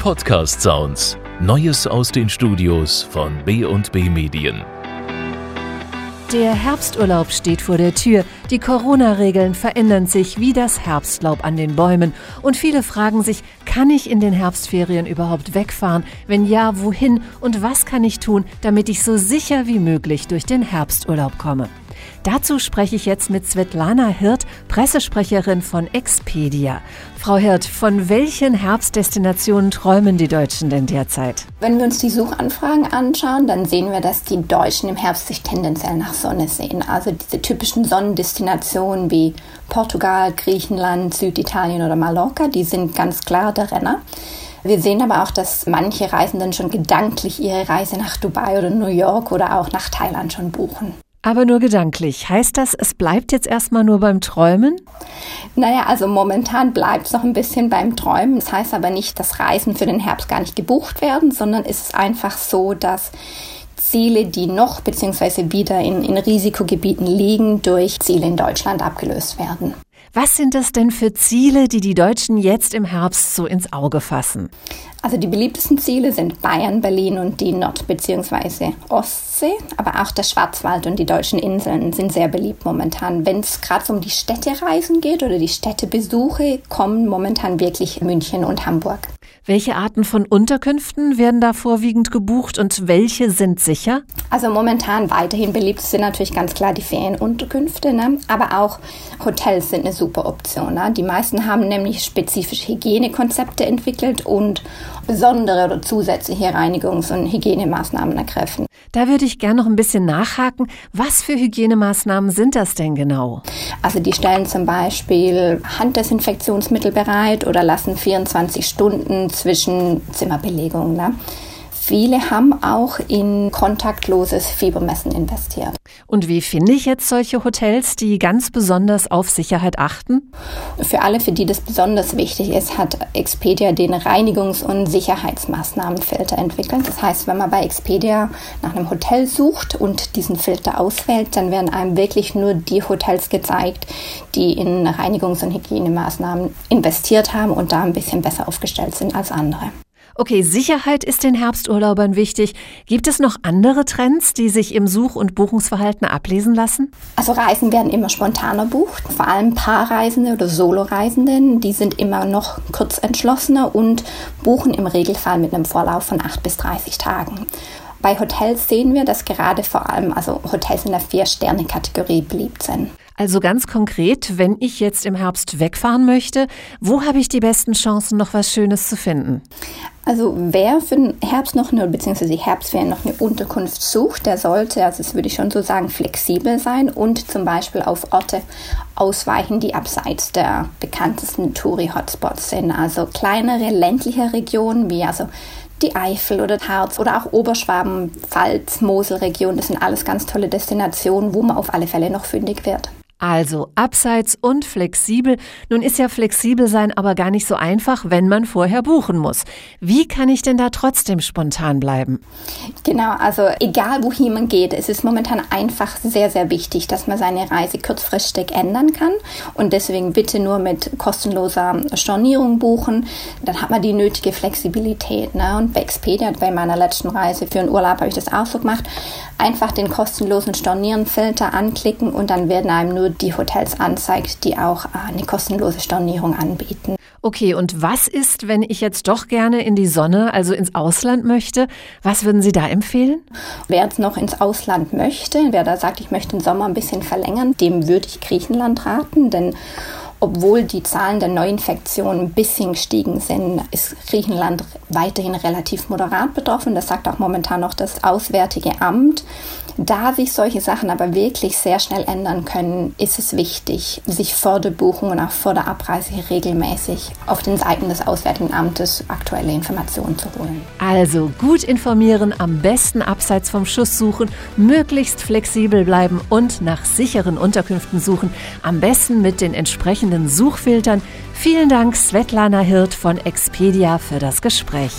Podcast Sounds. Neues aus den Studios von B&B Medien. Der Herbsturlaub steht vor der Tür. Die Corona-Regeln verändern sich wie das Herbstlaub an den Bäumen. Und viele fragen sich, kann ich in den Herbstferien überhaupt wegfahren? Wenn ja, wohin? Und was kann ich tun, damit ich so sicher wie möglich durch den Herbsturlaub komme? Dazu spreche ich jetzt mit Svetlana Hirt, Pressesprecherin von Expedia. Frau Hirt, von welchen Herbstdestinationen träumen die Deutschen denn derzeit? Wenn wir uns die Suchanfragen anschauen, dann sehen wir, dass die Deutschen im Herbst sich tendenziell nach Sonne sehen. Also diese typischen Sonnendestinationen wie Portugal, Griechenland, Süditalien oder Mallorca, die sind ganz klar der Renner. Wir sehen aber auch, dass manche Reisenden schon gedanklich ihre Reise nach Dubai oder New York oder auch nach Thailand schon buchen. Aber nur gedanklich. Heißt das, es bleibt jetzt erstmal nur beim Träumen? Naja, also momentan bleibt es noch ein bisschen beim Träumen. Das heißt aber nicht, dass Reisen für den Herbst gar nicht gebucht werden, sondern es ist einfach so, dass Ziele, die noch bzw. wieder in, in Risikogebieten liegen, durch Ziele in Deutschland abgelöst werden. Was sind das denn für Ziele, die die Deutschen jetzt im Herbst so ins Auge fassen? Also die beliebtesten Ziele sind Bayern, Berlin und die Nord- bzw. Ostsee, aber auch der Schwarzwald und die deutschen Inseln sind sehr beliebt momentan. Wenn es gerade um die Städtereisen geht oder die Städtebesuche, kommen momentan wirklich München und Hamburg. Welche Arten von Unterkünften werden da vorwiegend gebucht und welche sind sicher? Also momentan weiterhin beliebt sind natürlich ganz klar die Ferienunterkünfte, ne? aber auch Hotels sind eine super Option. Ne? Die meisten haben nämlich spezifische Hygienekonzepte entwickelt und besondere oder zusätzliche Reinigungs- und Hygienemaßnahmen ergreifen. Da würde ich gerne noch ein bisschen nachhaken. Was für Hygienemaßnahmen sind das denn genau? Also die stellen zum Beispiel Handdesinfektionsmittel bereit oder lassen 24 Stunden zwischen Zimmerbelegungen. Ne? Viele haben auch in kontaktloses Fiebermessen investiert. Und wie finde ich jetzt solche Hotels, die ganz besonders auf Sicherheit achten? Für alle, für die das besonders wichtig ist, hat Expedia den Reinigungs- und Sicherheitsmaßnahmenfilter entwickelt. Das heißt, wenn man bei Expedia nach einem Hotel sucht und diesen Filter auswählt, dann werden einem wirklich nur die Hotels gezeigt, die in Reinigungs- und Hygienemaßnahmen investiert haben und da ein bisschen besser aufgestellt sind als andere. Okay, Sicherheit ist den Herbsturlaubern wichtig. Gibt es noch andere Trends, die sich im Such- und Buchungsverhalten ablesen lassen? Also Reisen werden immer spontaner bucht. Vor allem Paarreisende oder Soloreisenden, die sind immer noch kurz entschlossener und buchen im Regelfall mit einem Vorlauf von 8 bis 30 Tagen. Bei Hotels sehen wir, dass gerade vor allem also Hotels in der Vier-Sterne-Kategorie beliebt sind. Also ganz konkret, wenn ich jetzt im Herbst wegfahren möchte, wo habe ich die besten Chancen, noch was Schönes zu finden? Also wer für den Herbst noch eine, beziehungsweise die Herbstferien noch eine Unterkunft sucht, der sollte, also das würde ich schon so sagen, flexibel sein und zum Beispiel auf Orte ausweichen, die abseits der bekanntesten Touri-Hotspots sind. Also kleinere ländliche Regionen wie also die Eifel oder Harz oder auch Oberschwaben, Pfalz, Moselregion, das sind alles ganz tolle Destinationen, wo man auf alle Fälle noch fündig wird. Also abseits und flexibel. Nun ist ja flexibel sein aber gar nicht so einfach, wenn man vorher buchen muss. Wie kann ich denn da trotzdem spontan bleiben? Genau, also egal wohin man geht, es ist momentan einfach sehr, sehr wichtig, dass man seine Reise kurzfristig ändern kann. Und deswegen bitte nur mit kostenloser Stornierung buchen. Dann hat man die nötige Flexibilität. Ne? Und bei Expedia, bei meiner letzten Reise für einen Urlaub habe ich das auch so gemacht. Einfach den kostenlosen Stornierenfilter anklicken und dann werden einem nur die Hotels anzeigt, die auch eine kostenlose Stornierung anbieten. Okay, und was ist, wenn ich jetzt doch gerne in die Sonne, also ins Ausland möchte? Was würden Sie da empfehlen? Wer jetzt noch ins Ausland möchte, wer da sagt, ich möchte den Sommer ein bisschen verlängern, dem würde ich Griechenland raten, denn obwohl die Zahlen der Neuinfektionen ein bisschen gestiegen sind, ist Griechenland weiterhin relativ moderat betroffen. Das sagt auch momentan noch das Auswärtige Amt. Da sich solche Sachen aber wirklich sehr schnell ändern können, ist es wichtig, sich vor der Buchung und auch vor der Abreise regelmäßig auf den Seiten des Auswärtigen Amtes aktuelle Informationen zu holen. Also gut informieren, am besten abseits vom Schuss suchen, möglichst flexibel bleiben und nach sicheren Unterkünften suchen, am besten mit den entsprechenden Suchfiltern. Vielen Dank, Svetlana Hirt von Expedia, für das Gespräch.